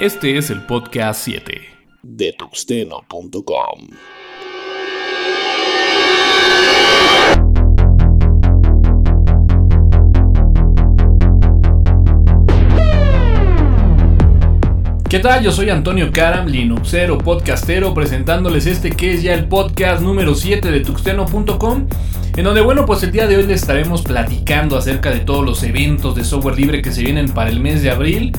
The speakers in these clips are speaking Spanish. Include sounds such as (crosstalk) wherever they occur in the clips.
Este es el podcast 7 de tuxteno.com. ¿Qué tal? Yo soy Antonio Karam, Linuxero, podcastero, presentándoles este que es ya el podcast número 7 de tuxteno.com, en donde, bueno, pues el día de hoy les estaremos platicando acerca de todos los eventos de software libre que se vienen para el mes de abril,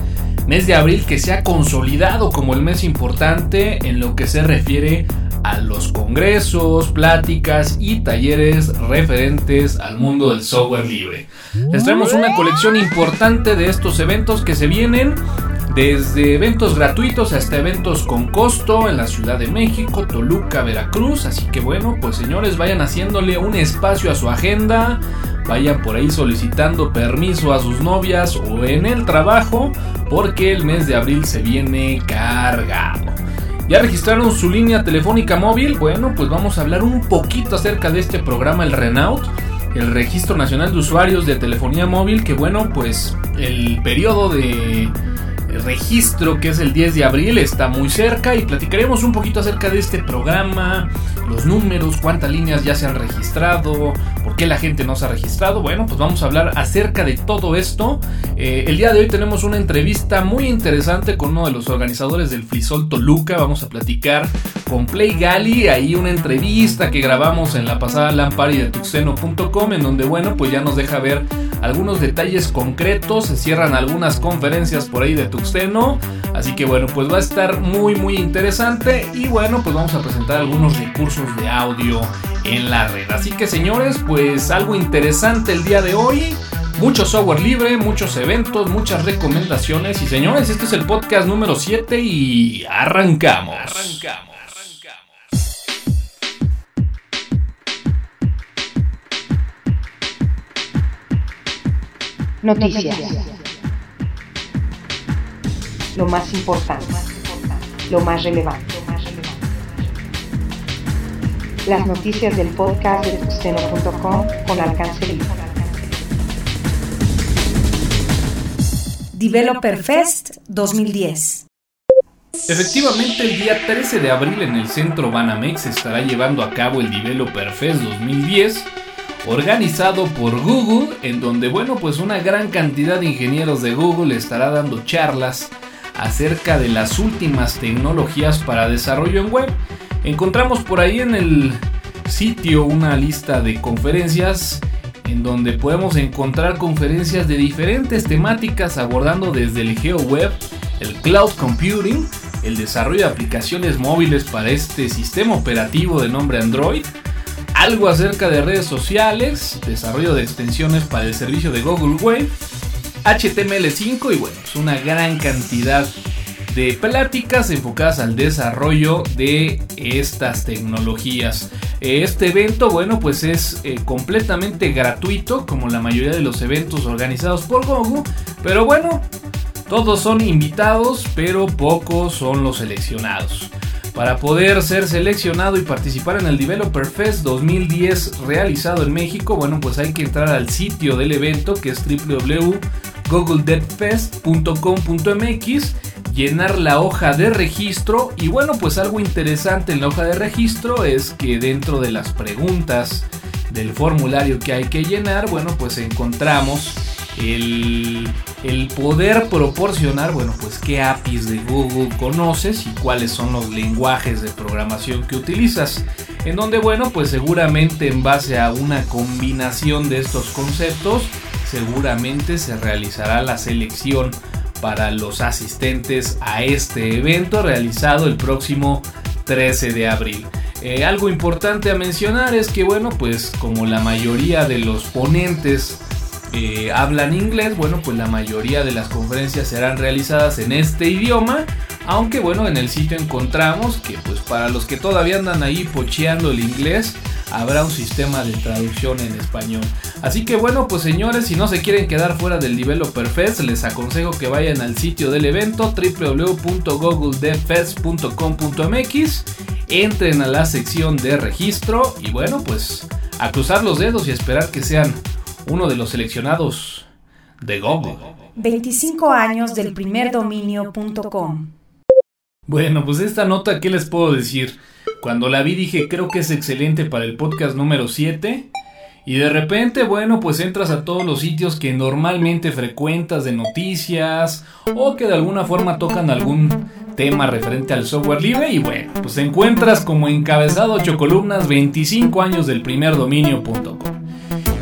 mes de abril que se ha consolidado como el mes importante en lo que se refiere a los congresos, pláticas y talleres referentes al mundo del software libre. Les traemos una colección importante de estos eventos que se vienen desde eventos gratuitos hasta eventos con costo en la Ciudad de México, Toluca, Veracruz. Así que bueno, pues señores, vayan haciéndole un espacio a su agenda. Vayan por ahí solicitando permiso a sus novias o en el trabajo porque el mes de abril se viene cargado. ¿Ya registraron su línea telefónica móvil? Bueno, pues vamos a hablar un poquito acerca de este programa, el Renault el Registro Nacional de Usuarios de Telefonía Móvil, que bueno, pues el periodo de registro que es el 10 de abril está muy cerca y platicaremos un poquito acerca de este programa, los números, cuántas líneas ya se han registrado, por qué la gente no se ha registrado. Bueno, pues vamos a hablar acerca de todo esto. Eh, el día de hoy tenemos una entrevista muy interesante con uno de los organizadores del Frisol Toluca. Vamos a platicar con Play Gali, ahí una entrevista que grabamos en la pasada Lampari de tuxeno.com en donde bueno, pues ya nos deja ver algunos detalles concretos, se cierran algunas conferencias por ahí de Tuxteno, así que bueno, pues va a estar muy muy interesante y bueno, pues vamos a presentar algunos recursos de audio en la red. Así que señores, pues algo interesante el día de hoy. Mucho software libre, muchos eventos, muchas recomendaciones. Y señores, este es el podcast número 7 y arrancamos. Arrancamos. Noticias. Lo más importante. Lo más relevante. Las noticias del podcast de tuxteno.com con alcance libre. Developer Fest 2010. Efectivamente, el día 13 de abril en el centro Banamex se estará llevando a cabo el Developer Fest 2010 organizado por Google, en donde, bueno, pues una gran cantidad de ingenieros de Google estará dando charlas acerca de las últimas tecnologías para desarrollo en web. Encontramos por ahí en el sitio una lista de conferencias en donde podemos encontrar conferencias de diferentes temáticas abordando desde el GeoWeb, el Cloud Computing, el desarrollo de aplicaciones móviles para este sistema operativo de nombre Android, algo acerca de redes sociales, desarrollo de extensiones para el servicio de Google Web, HTML5 y bueno, pues una gran cantidad de pláticas enfocadas al desarrollo de estas tecnologías. Este evento, bueno, pues es eh, completamente gratuito, como la mayoría de los eventos organizados por Google, pero bueno, todos son invitados, pero pocos son los seleccionados. Para poder ser seleccionado y participar en el Developer Fest 2010 realizado en México, bueno, pues hay que entrar al sitio del evento que es www.googledevfest.com.mx, llenar la hoja de registro y bueno, pues algo interesante en la hoja de registro es que dentro de las preguntas del formulario que hay que llenar, bueno, pues encontramos el, poder proporcionar, bueno, pues qué APIs de Google conoces y cuáles son los lenguajes de programación que utilizas. En donde, bueno, pues seguramente en base a una combinación de estos conceptos, seguramente se realizará la selección para los asistentes a este evento realizado el próximo 13 de abril. Eh, algo importante a mencionar es que, bueno, pues como la mayoría de los ponentes hablan inglés, bueno, pues la mayoría de las conferencias serán realizadas en este idioma. Aunque bueno, en el sitio encontramos que pues para los que todavía andan ahí pocheando el inglés, habrá un sistema de traducción en español. Así que bueno, pues señores, si no se quieren quedar fuera del Developer Fest, les aconsejo que vayan al sitio del evento www.googledevfest.com.mx, entren a la sección de registro y bueno, pues a cruzar los dedos y esperar que sean uno de los seleccionados de Google. 25 años del primer dominio.com. Bueno, pues esta nota, ¿qué les puedo decir? Cuando la vi dije, creo que es excelente para el podcast número 7. Y de repente, bueno, pues entras a todos los sitios que normalmente frecuentas de noticias o que de alguna forma tocan algún tema referente al software libre y bueno, pues encuentras como encabezado 8 columnas 25 años del primer dominio.com.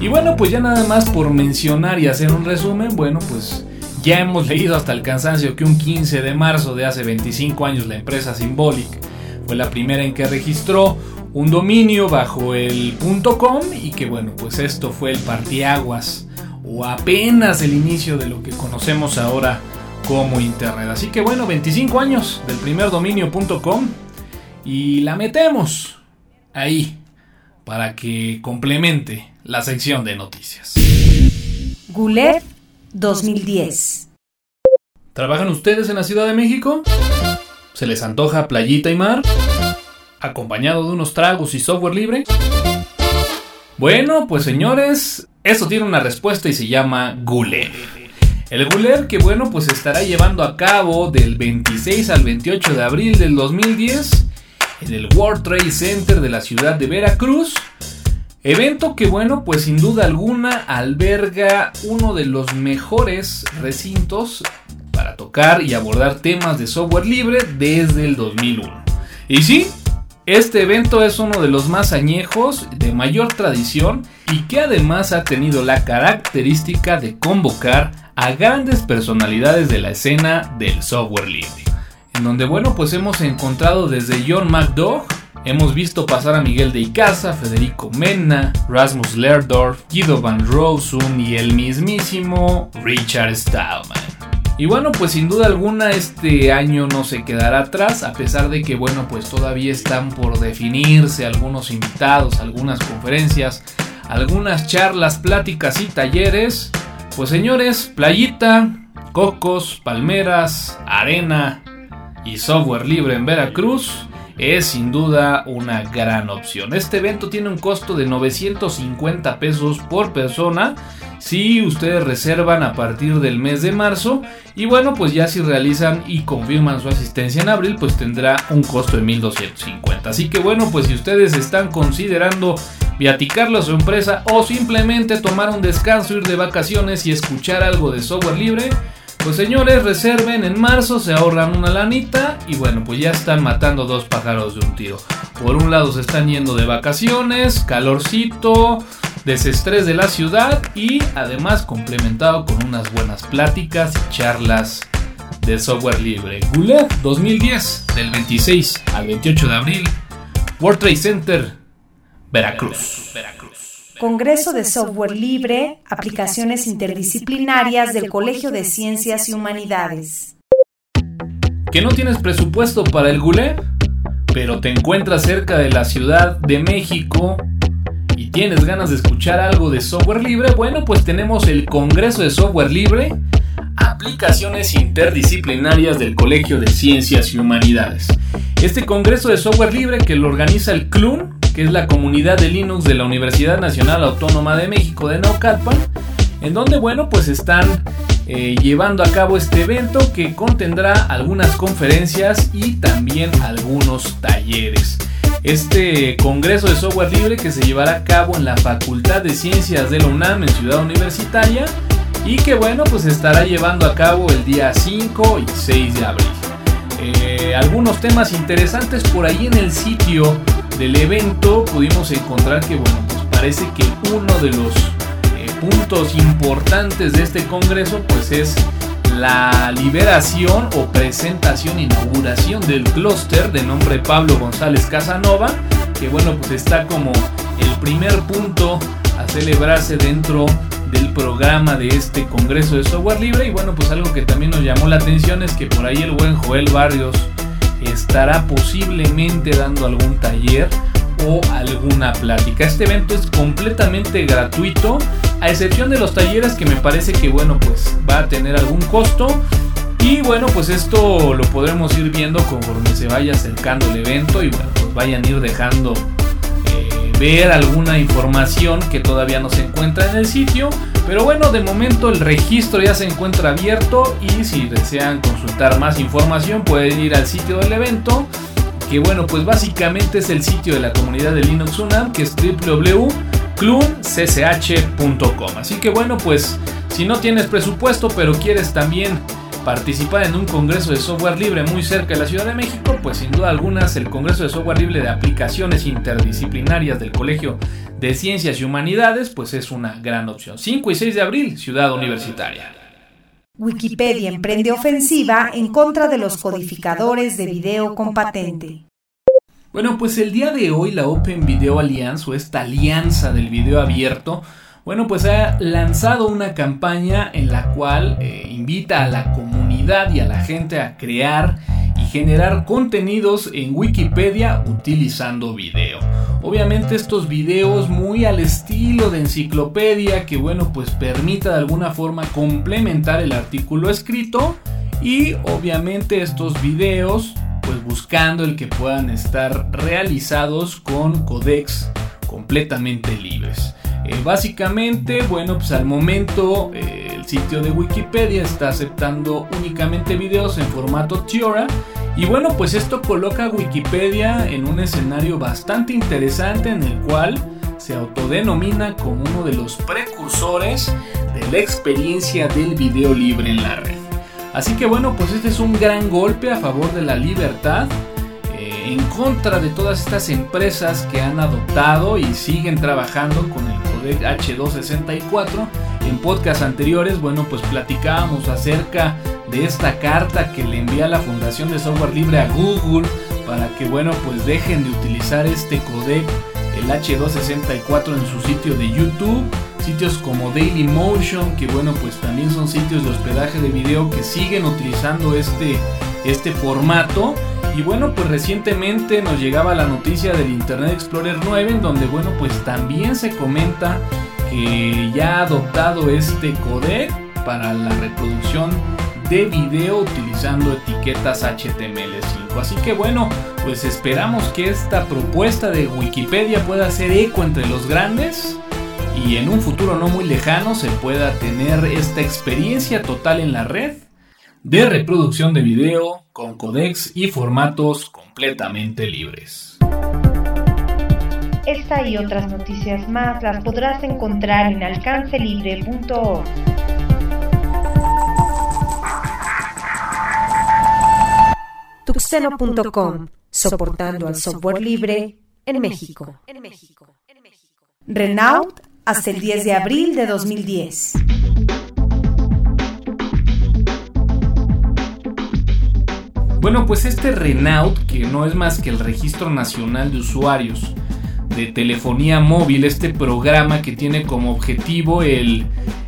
Y bueno, pues ya nada más por mencionar y hacer un resumen, bueno, pues ya hemos leído hasta el cansancio que un 15 de marzo de hace 25 años la empresa Symbolic fue la primera en que registró un dominio bajo el .com y que bueno, pues esto fue el partiaguas o apenas el inicio de lo que conocemos ahora como Internet. Así que bueno, 25 años del primer dominio.com y la metemos ahí para que complemente la sección de noticias. Gulet 2010. ¿Trabajan ustedes en la Ciudad de México? ¿Se les antoja playita y mar? acompañado de unos tragos y software libre? Bueno, pues señores, eso tiene una respuesta y se llama Guler. El Guler que bueno, pues estará llevando a cabo del 26 al 28 de abril del 2010 en el World Trade Center de la ciudad de Veracruz. Evento que bueno, pues sin duda alguna alberga uno de los mejores recintos para tocar y abordar temas de software libre desde el 2001. Y sí, este evento es uno de los más añejos, de mayor tradición y que además ha tenido la característica de convocar a grandes personalidades de la escena del software libre. En donde, bueno, pues hemos encontrado desde John McDough, hemos visto pasar a Miguel de Icaza, Federico Menna, Rasmus Lerdorf, Guido Van Rossum y el mismísimo Richard Stallman. Y bueno, pues sin duda alguna este año no se quedará atrás, a pesar de que bueno, pues todavía están por definirse algunos invitados, algunas conferencias, algunas charlas, pláticas y talleres. Pues señores, playita, cocos, palmeras, arena y software libre en Veracruz es sin duda una gran opción. Este evento tiene un costo de 950 pesos por persona si ustedes reservan a partir del mes de marzo y bueno pues ya si realizan y confirman su asistencia en abril pues tendrá un costo de 1250 así que bueno pues si ustedes están considerando viaticarlo a su empresa o simplemente tomar un descanso ir de vacaciones y escuchar algo de software libre pues señores, reserven en marzo, se ahorran una lanita y bueno, pues ya están matando dos pájaros de un tiro. Por un lado se están yendo de vacaciones, calorcito, desestrés de la ciudad y además complementado con unas buenas pláticas y charlas de software libre. Goulet 2010, del 26 al 28 de abril, World Trade Center, Veracruz. Congreso de Software Libre, aplicaciones interdisciplinarias del Colegio de Ciencias y Humanidades. ¿Que no tienes presupuesto para el Goulet? Pero te encuentras cerca de la Ciudad de México y tienes ganas de escuchar algo de software libre, bueno, pues tenemos el Congreso de Software Libre, aplicaciones interdisciplinarias del Colegio de Ciencias y Humanidades. Este Congreso de Software Libre que lo organiza el CLUN que es la comunidad de Linux de la Universidad Nacional Autónoma de México de Naucalpan, en donde, bueno, pues están eh, llevando a cabo este evento que contendrá algunas conferencias y también algunos talleres. Este Congreso de Software Libre que se llevará a cabo en la Facultad de Ciencias de la UNAM en Ciudad Universitaria y que bueno pues estará llevando a cabo el día 5 y 6 de abril. Eh, algunos temas interesantes por ahí en el sitio del evento pudimos encontrar que, bueno, pues parece que uno de los eh, puntos importantes de este congreso, pues es la liberación o presentación, inauguración del clúster de nombre Pablo González Casanova, que bueno, pues está como el primer punto a celebrarse dentro del programa de este Congreso de Software Libre. Y bueno, pues algo que también nos llamó la atención es que por ahí el buen Joel Barrios estará posiblemente dando algún taller o alguna plática. Este evento es completamente gratuito, a excepción de los talleres que me parece que bueno, pues va a tener algún costo. Y bueno, pues esto lo podremos ir viendo conforme se vaya acercando el evento y bueno, pues vayan a ir dejando eh, ver alguna información que todavía no se encuentra en el sitio. Pero bueno, de momento el registro ya se encuentra abierto y si desean consultar más información pueden ir al sitio del evento, que bueno, pues básicamente es el sitio de la comunidad de Linux UNAM, que es www.cluncch.com. Así que bueno, pues si no tienes presupuesto pero quieres también participar en un congreso de software libre muy cerca de la Ciudad de México, pues sin duda alguna el Congreso de Software Libre de Aplicaciones Interdisciplinarias del Colegio de Ciencias y Humanidades, pues es una gran opción. 5 y 6 de abril, Ciudad Universitaria. Wikipedia emprende ofensiva en contra de los codificadores de video con patente. Bueno, pues el día de hoy la Open Video Alliance o esta alianza del video abierto bueno, pues ha lanzado una campaña en la cual eh, invita a la comunidad y a la gente a crear y generar contenidos en Wikipedia utilizando video. Obviamente estos videos muy al estilo de enciclopedia que bueno pues permita de alguna forma complementar el artículo escrito y obviamente estos videos pues buscando el que puedan estar realizados con codecs completamente libres. Eh, básicamente, bueno, pues al momento eh, el sitio de Wikipedia está aceptando únicamente videos en formato Tiora. Y bueno, pues esto coloca a Wikipedia en un escenario bastante interesante en el cual se autodenomina como uno de los precursores de la experiencia del video libre en la red. Así que bueno, pues este es un gran golpe a favor de la libertad eh, en contra de todas estas empresas que han adoptado y siguen trabajando con el H264. En podcasts anteriores, bueno, pues platicábamos acerca de esta carta que le envía la Fundación de Software Libre a Google para que, bueno, pues dejen de utilizar este codec, el H264 en su sitio de YouTube. Sitios como Dailymotion, que bueno, pues también son sitios de hospedaje de video que siguen utilizando este, este formato. Y bueno, pues recientemente nos llegaba la noticia del Internet Explorer 9 en donde bueno, pues también se comenta que ya ha adoptado este codec para la reproducción de video utilizando etiquetas HTML5. Así que bueno, pues esperamos que esta propuesta de Wikipedia pueda hacer eco entre los grandes y en un futuro no muy lejano se pueda tener esta experiencia total en la red de reproducción de video con codecs y formatos completamente libres. Esta y otras noticias más las podrás encontrar en alcancelibre.org. Tuxeno.com, soportando al software libre en México. Renault hasta el 10 de abril de 2010. Bueno, pues este Renault, que no es más que el Registro Nacional de Usuarios de Telefonía Móvil, este programa que tiene como objetivo el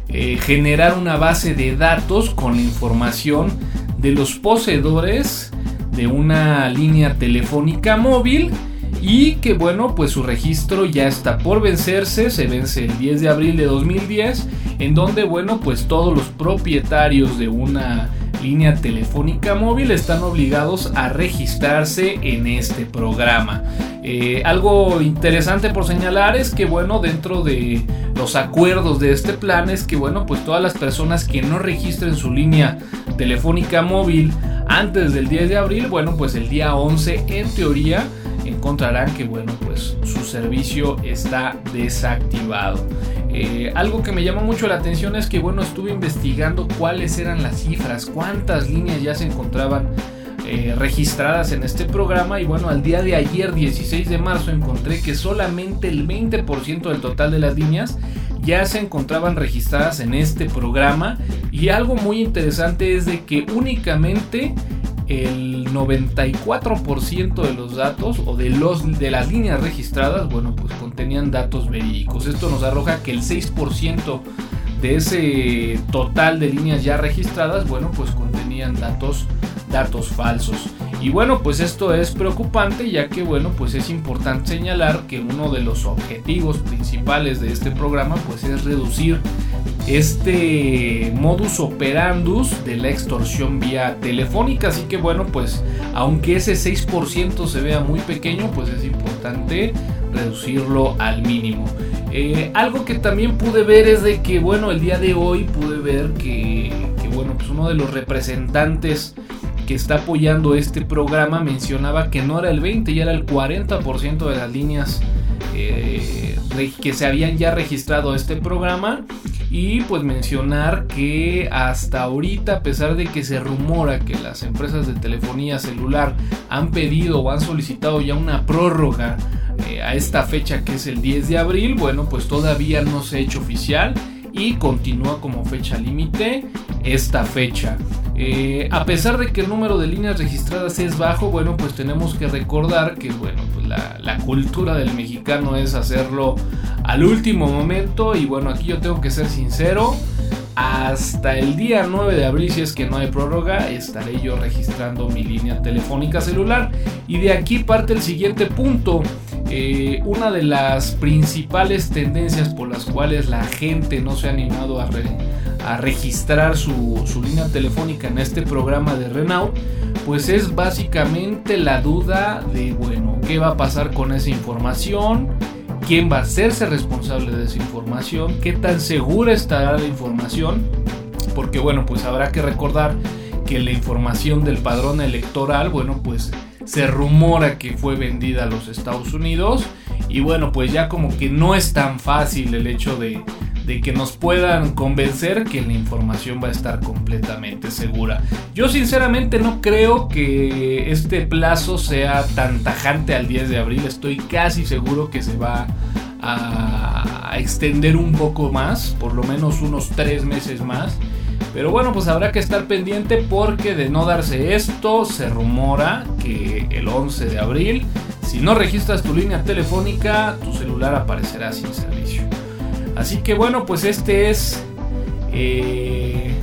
eh, generar una base de datos con la información de los poseedores de una línea telefónica móvil y que bueno pues su registro ya está por vencerse se vence el 10 de abril de 2010 en donde bueno pues todos los propietarios de una línea telefónica móvil están obligados a registrarse en este programa. Eh, algo interesante por señalar es que bueno, dentro de los acuerdos de este plan es que bueno, pues todas las personas que no registren su línea telefónica móvil antes del 10 de abril, bueno, pues el día 11 en teoría encontrarán que bueno pues su servicio está desactivado. Eh, algo que me llama mucho la atención es que bueno estuve investigando cuáles eran las cifras cuántas líneas ya se encontraban eh, registradas en este programa y bueno al día de ayer 16 de marzo encontré que solamente el 20% del total de las líneas ya se encontraban registradas en este programa y algo muy interesante es de que únicamente el 94% de los datos o de, los, de las líneas registradas, bueno, pues contenían datos verídicos. Esto nos arroja que el 6% de ese total de líneas ya registradas, bueno, pues contenían datos, datos falsos. Y bueno, pues esto es preocupante ya que, bueno, pues es importante señalar que uno de los objetivos principales de este programa, pues es reducir este modus operandus de la extorsión vía telefónica. Así que bueno, pues aunque ese 6% se vea muy pequeño, pues es importante reducirlo al mínimo. Eh, algo que también pude ver es de que, bueno, el día de hoy pude ver que, que bueno, pues uno de los representantes que está apoyando este programa mencionaba que no era el 20, ya era el 40% de las líneas eh, que se habían ya registrado este programa. Y pues mencionar que hasta ahorita, a pesar de que se rumora que las empresas de telefonía celular han pedido o han solicitado ya una prórroga eh, a esta fecha que es el 10 de abril, bueno, pues todavía no se ha hecho oficial y continúa como fecha límite esta fecha. Eh, a pesar de que el número de líneas registradas es bajo, bueno, pues tenemos que recordar que, bueno, pues la, cultura del mexicano es hacerlo al último momento y bueno, aquí yo tengo que ser sincero, hasta el día 9 de abril, si es que no hay prórroga, estaré yo registrando mi línea telefónica celular y de aquí parte el siguiente punto. Eh, una de las principales tendencias por las cuales la gente no se ha animado a, re, a registrar su, línea telefónica en este programa de Renault, pues es básicamente la duda de, bueno, ¿qué va a pasar con esa información? ¿Quién va a hacerse responsable de esa información? ¿Qué tan segura estará la información? Porque, bueno, pues habrá que recordar que la información del padrón electoral, bueno, pues se rumora que fue vendida a los Estados Unidos y bueno, pues ya como que no es tan fácil el hecho de, de, que nos puedan convencer que la información va a estar completamente segura. Yo sinceramente no creo que este plazo sea tan tajante al 10 de abril, estoy casi seguro que se va a, extender un poco más, por lo menos unos 3 meses más. Pero bueno, pues habrá que estar pendiente porque de no darse esto, se rumora que el 11 de abril, si no registras tu línea telefónica, tu celular aparecerá sin servicio. Así que bueno, pues este es eh,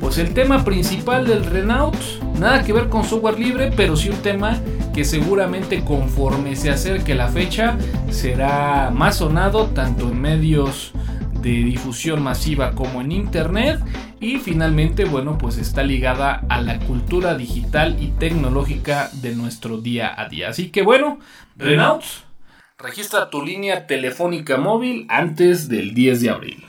pues el tema principal del Renault. Nada que ver con software libre, pero sí un tema que seguramente conforme se acerque la fecha será más sonado tanto en medios de difusión masiva como en internet. Y finalmente bueno pues está ligada a la cultura digital y tecnológica de nuestro día a día. Así que bueno Renault registra tu línea telefónica móvil antes del 10 de abril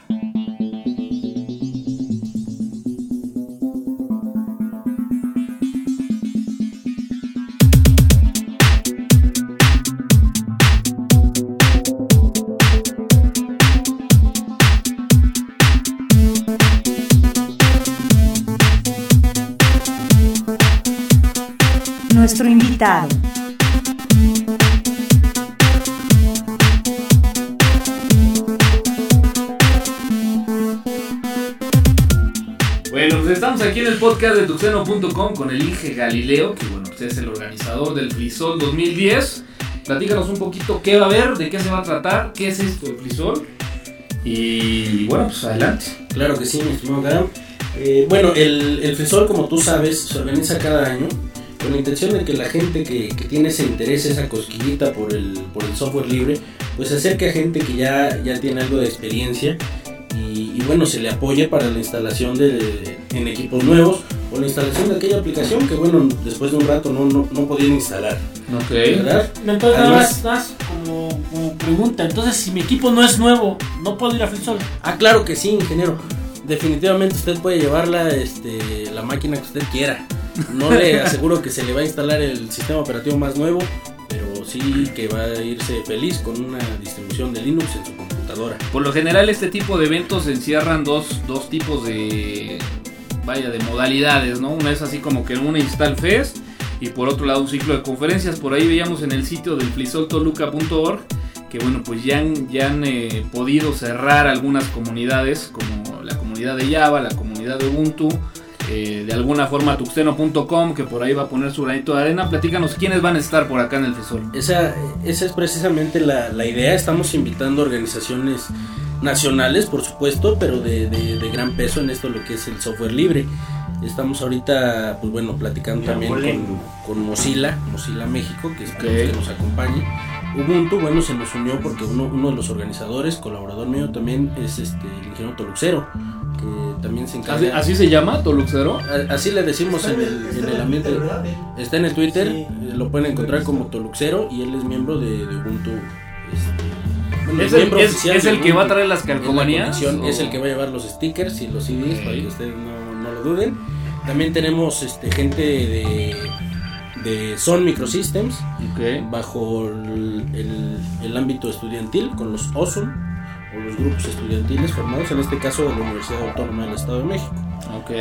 estamos aquí en el podcast de tuxeno.com con el Inge Galileo, que bueno, usted es el organizador del Frisol 2010. Platícanos un poquito qué va a haber, de qué se va a tratar, qué es esto del Frisol. Y bueno, pues adelante. Claro que sí, mi estimado. Eh, bueno, el, el Frisol, como tú sabes, se organiza cada año con la intención de que la gente que, que, tiene ese interés, esa cosquillita por el, por el software libre, pues se acerque a gente que ya, ya tiene algo de experiencia y, bueno, se le apoye para la instalación de, de, en equipos nuevos o la instalación de aquella aplicación que bueno, después de un rato no, no, no podían instalar. Ok. ¿Verdad? Entonces, nada más, nada más como, como, pregunta, entonces si mi equipo no es nuevo, ¿no puedo ir a FreeSol? Ah, claro que sí, ingeniero. Definitivamente usted puede llevarla, este, la máquina que usted quiera. No le (laughs) aseguro que se le va a instalar el sistema operativo más nuevo, pero sí que va a irse feliz con una distribución de Linux en su computadora. Por lo general este tipo de eventos encierran dos, dos tipos de vaya de modalidades, ¿no? Una es así como que una Install Fest y por otro lado un ciclo de conferencias. Por ahí veíamos en el sitio del flisoltoluca.org que bueno, pues ya han, ya han eh, podido cerrar algunas comunidades como la comunidad de Java, la comunidad de Ubuntu, eh, de alguna forma tuxteno.com que por ahí va a poner su granito de arena. Platícanos quiénes van a estar por acá en el Frisol. Esa, esa es precisamente la, la, idea. Estamos invitando organizaciones nacionales, por supuesto, pero de, de, de, gran peso en esto, lo que es el software libre. Estamos ahorita, pues bueno, platicando también con, con, Mozilla, Mozilla México, que okay. que nos acompañe. Ubuntu, bueno, se nos unió porque uno, uno de los organizadores, colaborador mío también, es este, el ingeniero Toluxero, que también se encarga. ¿Así, ¿Así, se llama, Toluxero? Así le decimos en el, en el, ambiente. Está en el Twitter, sí. lo pueden encontrar como Toluxero y él es miembro de, de Ubuntu Es el, miembro es- oficial es de el que va a traer las la calcomanías. o- Es el que va a llevar los stickers y los CDs Ok. para que ustedes no, no lo duden. También tenemos este, gente de, de Son Microsystems bajo el, el- el ámbito estudiantil con los OSUN o los grupos estudiantiles formados, en este caso de la Universidad Autónoma del Estado de México. Ok.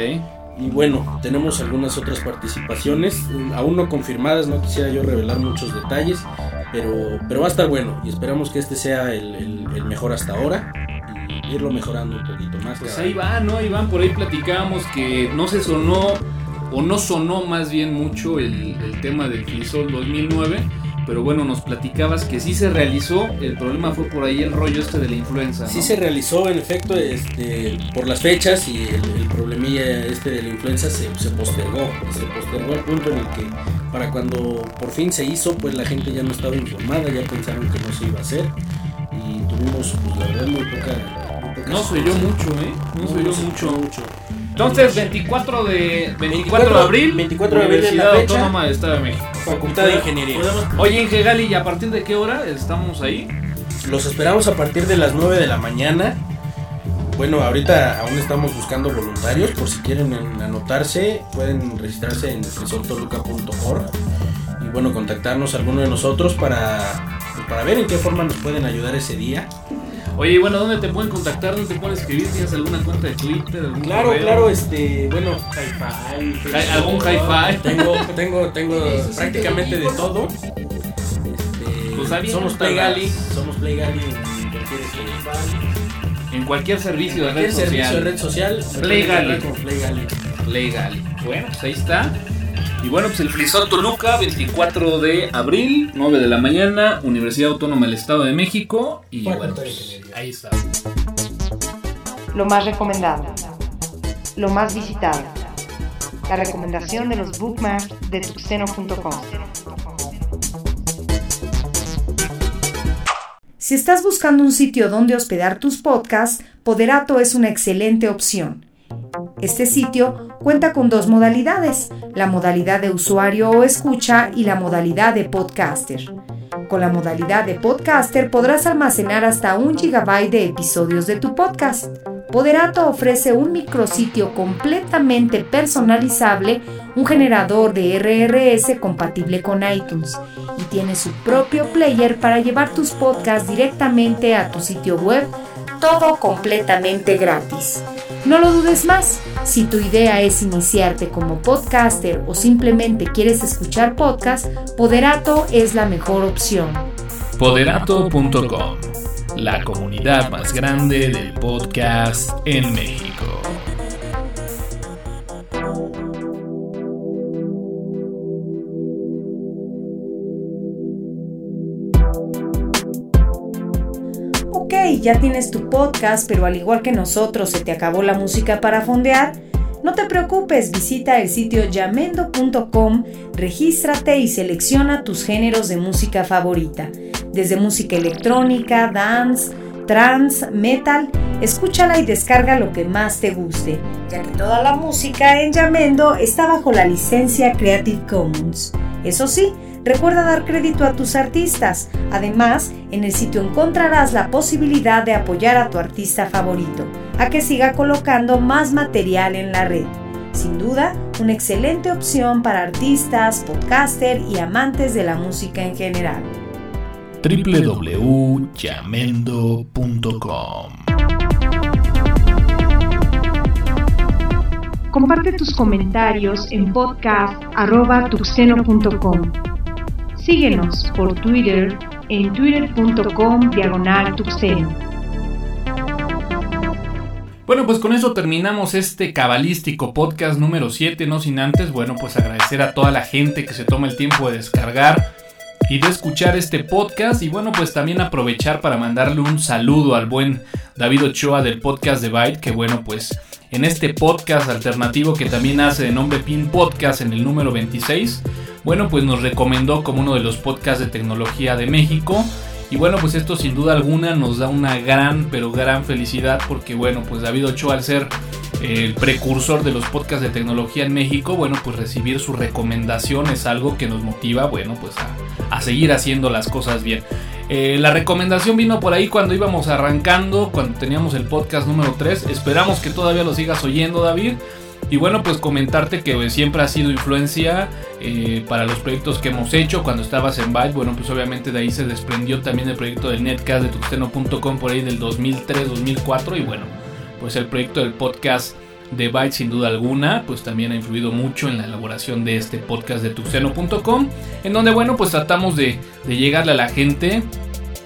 Y bueno, tenemos algunas otras participaciones, aún no confirmadas, no quisiera yo revelar muchos detalles, pero, pero va a estar bueno y esperamos que este sea el, el- el mejor hasta ahora y irlo mejorando un poquito más. Pues ahí va, ¿no? Ahí van, por ahí platicábamos que no se sonó, o no sonó más bien mucho el, el tema del Flisol 2009, pero bueno, nos platicabas que sí se realizó, el problema fue por ahí el rollo este de la influenza. ¿no? Sí se realizó en efecto este, por las fechas y el, el problemilla este de la influenza se, se postergó, se postergó al punto en el que para cuando por fin se hizo pues la gente ya no estaba informada, ya pensaron que no se iba a hacer y tuvimos pues la verdad muy poca... muy poca No se oyó mucho, ¿eh? No se oyó mucho. mucho. Entonces, 24 de, 24 de 24 abril, 24 de abril Universidad fecha. Autónoma del Estado de México. Facultad de Ingeniería. Oye, Ingegali, ¿y a partir de qué hora estamos ahí? Los esperamos a partir de las 9 de la mañana. Bueno, ahorita aún estamos buscando voluntarios. Por si quieren en- anotarse, pueden registrarse en frisoltoluca.org y bueno, contactarnos a alguno de nosotros para, pues, para ver en qué forma nos pueden ayudar ese día. Oye, bueno, ¿dónde te pueden contactar? ¿Dónde te pueden escribir? ¿Tienes alguna cuenta de Twitter? algún Claro, correo? claro, este, bueno, Hi-Fi, Hi- ¿Algún hi-fi? tengo, tengo, tengo (laughs) prácticamente de todo. Este, Pues somos Playgali, somos Playgali en cualquier este, En cualquier servicio de red Cualquier servicio social. de red social. Playgali. Como Playgali. Legal. Bueno, pues ahí está. Y bueno, pues el Frisol Toluca, 24 de abril, 9 de la mañana, Universidad Autónoma del Estado de México. Y bueno, pues, ahí está. Lo más recomendado. Lo más visitado. La recomendación de los bookmarks de tuxteno.com. Si estás buscando un sitio donde hospedar tus podcasts, Poderato es una excelente opción. Este sitio cuenta con dos modalidades, la modalidad de usuario o escucha y la modalidad de podcaster. Con la modalidad de podcaster podrás almacenar hasta un gigabyte de episodios de tu podcast. Poderato ofrece un micrositio completamente personalizable, un generador de RRS compatible con iTunes y tiene su propio player para llevar tus podcasts directamente a tu sitio web, todo completamente gratis. No lo dudes más, si tu idea es iniciarte como podcaster o simplemente quieres escuchar podcast, Poderato es la mejor opción. Poderato.com, la comunidad más grande del podcast en México. Ok, ya tienes tu podcast, pero al igual que nosotros se te acabó la música para fondear. No te preocupes, visita el sitio yamendo.com, regístrate y selecciona tus géneros de música favorita. Desde música electrónica, dance, trance, metal, escúchala y descarga lo que más te guste, ya que toda la música en Yamendo está bajo la licencia Creative Commons. Eso sí, recuerda dar crédito a tus artistas. Además, en el sitio encontrarás la posibilidad de apoyar a tu artista favorito, a que siga colocando más material en la red. Sin duda, una excelente opción para artistas, podcaster y amantes de la música en general. www.yamendo.com Comparte tus comentarios en podcast.tuxteno.com. Síguenos por Twitter en twitter.com diagonal tuxteno. Bueno, pues con eso terminamos este cabalístico podcast número 7, no sin antes, bueno, pues agradecer a toda la gente que se toma el tiempo de descargar de escuchar este podcast y bueno, pues también aprovechar para mandarle un saludo al buen David Ochoa del podcast de Byte, que bueno, pues en este podcast alternativo que también hace de nombre Pin Podcast en el número 26, bueno, pues nos recomendó como uno de los podcasts de tecnología de México. Y bueno, pues esto sin duda alguna nos da una gran, pero gran felicidad porque bueno, pues David Ochoa al ser el precursor de los podcasts de tecnología en México, bueno, pues recibir su recomendación es algo que nos motiva, bueno, pues a, seguir haciendo las cosas bien. Eh, la recomendación vino por ahí cuando íbamos arrancando, cuando teníamos el podcast número 3. Esperamos que todavía lo sigas oyendo, David. Y bueno, pues comentarte que pues, siempre ha sido influencia eh, para los proyectos que hemos hecho. Cuando estabas en Byte, bueno, pues obviamente de ahí se desprendió también el proyecto del netcast de tuxteno.com por ahí del 2003-2004. Y bueno, pues el proyecto del podcast de Byte sin duda alguna, pues también ha influido mucho en la elaboración de este podcast de tuxeno.com, en donde bueno, pues tratamos de, llegarle a la gente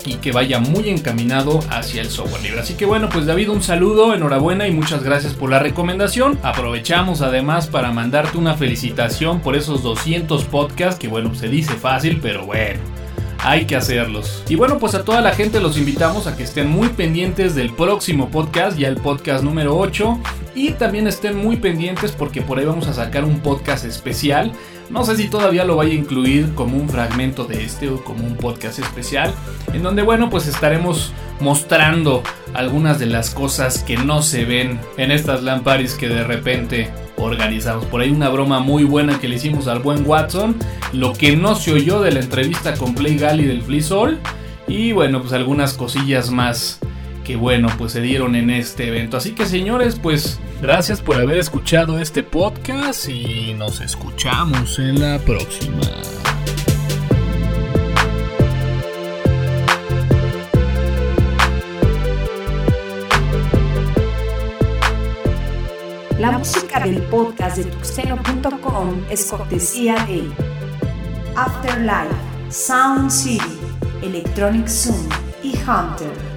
y que vaya muy encaminado hacia el software libre. Así que bueno, pues David, un saludo, enhorabuena y muchas gracias por la recomendación. Aprovechamos además para mandarte una felicitación por esos 200 podcasts, que bueno, se dice fácil, pero bueno. Hay que hacerlos. Y bueno, pues a toda la gente los invitamos a que estén muy pendientes del próximo podcast, ya el podcast número 8. Y también estén muy pendientes porque por ahí vamos a sacar un podcast especial no sé si todavía lo vaya a incluir como un fragmento de este o como un podcast especial, en donde bueno, pues estaremos mostrando algunas de las cosas que no se ven en estas lamparis que de repente organizamos. Por ahí una broma muy buena que le hicimos al buen Watson, lo que no se oyó de la entrevista con Play Gali del Flisol y bueno, pues algunas cosillas más que bueno, pues se dieron en este evento. Así que señores, pues gracias por haber escuchado este podcast y nos escuchamos en la próxima. Música del podcast de tuxeno.com es cortesía de Afterlife, Sound City, Electronic Zoom y Hunter.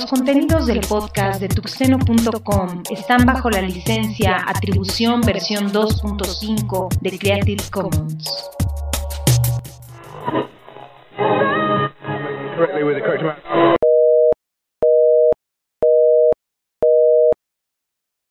Los contenidos del podcast de tuxeno.com están bajo la licencia Atribución versión 2.5 de Creative Commons.